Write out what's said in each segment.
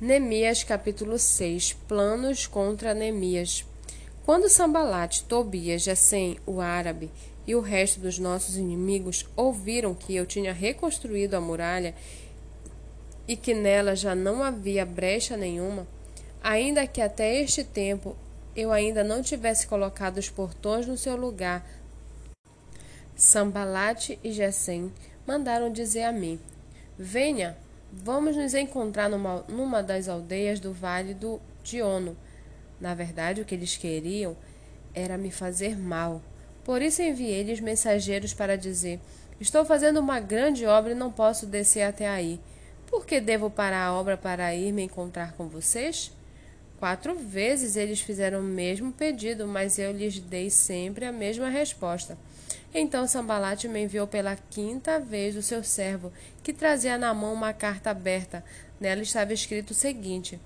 Neemias capítulo 6 Planos contra Neemias. Quando Sambalate, Tobias, Gesem, o árabe, e o resto dos nossos inimigos ouviram que eu tinha reconstruído a muralha e que nela já não havia brecha nenhuma, ainda que até este tempo eu ainda não tivesse colocado os portões no seu lugar, Sambalate e Gesem mandaram dizer a mim: Venha, Vamos nos encontrar numa, numa das aldeias do Vale do Diono. Na verdade, o que eles queriam era me fazer mal. Por isso enviei-lhes mensageiros para dizer: Estou fazendo uma grande obra e não posso descer até aí. Por que devo parar a obra para ir me encontrar com vocês? Quatro vezes eles fizeram o mesmo pedido, mas eu lhes dei sempre a mesma resposta. Então Sambalate me enviou pela quinta vez o seu servo, que trazia na mão uma carta aberta. Nela estava escrito o seguinte: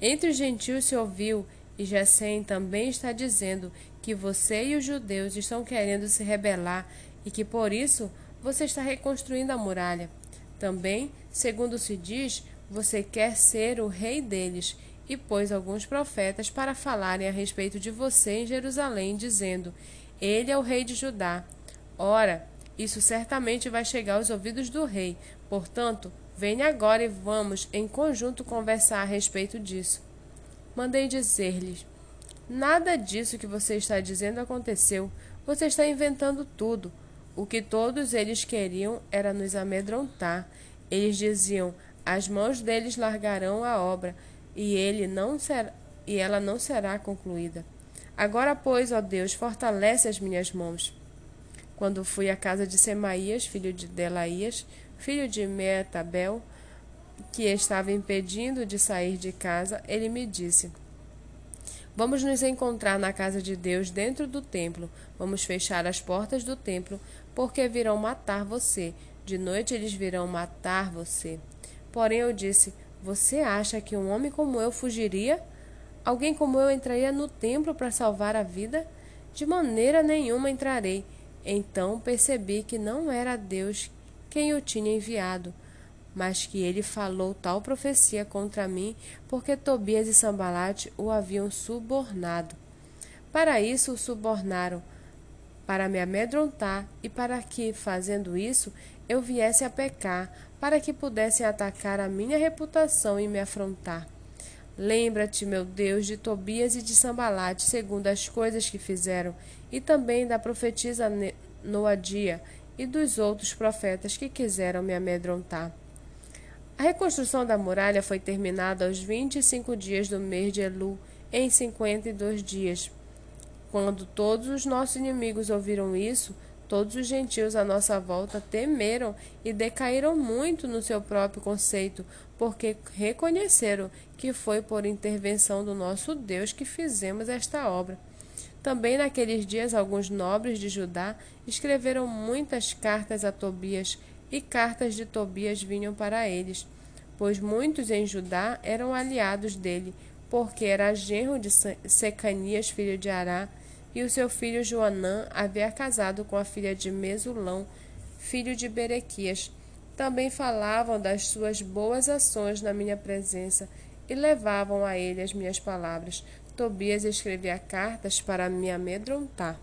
Entre os gentios se ouviu, e Gesem também está dizendo que você e os judeus estão querendo se rebelar e que por isso você está reconstruindo a muralha. Também, segundo se diz, você quer ser o rei deles e pôs alguns profetas para falarem a respeito de você em Jerusalém, dizendo: Ele é o rei de Judá. Ora, isso certamente vai chegar aos ouvidos do rei. Portanto, venha agora e vamos, em conjunto, conversar a respeito disso. Mandei dizer-lhes: Nada disso que você está dizendo aconteceu. Você está inventando tudo. O que todos eles queriam era nos amedrontar. Eles diziam: As mãos deles largarão a obra, e ele não será, e ela não será concluída. Agora, pois, ó Deus, fortalece as minhas mãos. Quando fui à casa de Semaías, filho de Delaías, filho de Metabel, que estava impedindo de sair de casa, ele me disse: Vamos nos encontrar na casa de Deus dentro do templo. Vamos fechar as portas do templo, porque virão matar você. De noite eles virão matar você. Porém eu disse: Você acha que um homem como eu fugiria? Alguém como eu entraria no templo para salvar a vida? De maneira nenhuma entrarei. Então percebi que não era Deus quem o tinha enviado, mas que ele falou tal profecia contra mim porque Tobias e Sambalate o haviam subornado. Para isso o subornaram, para me amedrontar e para que, fazendo isso, eu viesse a pecar, para que pudessem atacar a minha reputação e me afrontar. Lembra-te, meu Deus, de Tobias e de Sambalate, segundo as coisas que fizeram, e também da profetisa Noadia e dos outros profetas que quiseram me amedrontar. A reconstrução da muralha foi terminada aos vinte e cinco dias do mês de Elu, em cinquenta e dois dias. Quando todos os nossos inimigos ouviram isso, todos os gentios à nossa volta temeram e decaíram muito no seu próprio conceito, porque reconheceram que foi por intervenção do nosso Deus que fizemos esta obra. Também naqueles dias alguns nobres de Judá escreveram muitas cartas a Tobias, e cartas de Tobias vinham para eles, pois muitos em Judá eram aliados dele, porque era genro de Secanias, filho de Ará, e o seu filho Joanã havia casado com a filha de Mesulão, filho de Berequias. Também falavam das suas boas ações na minha presença e levavam a ele as minhas palavras. Tobias escrevia cartas para me amedrontar.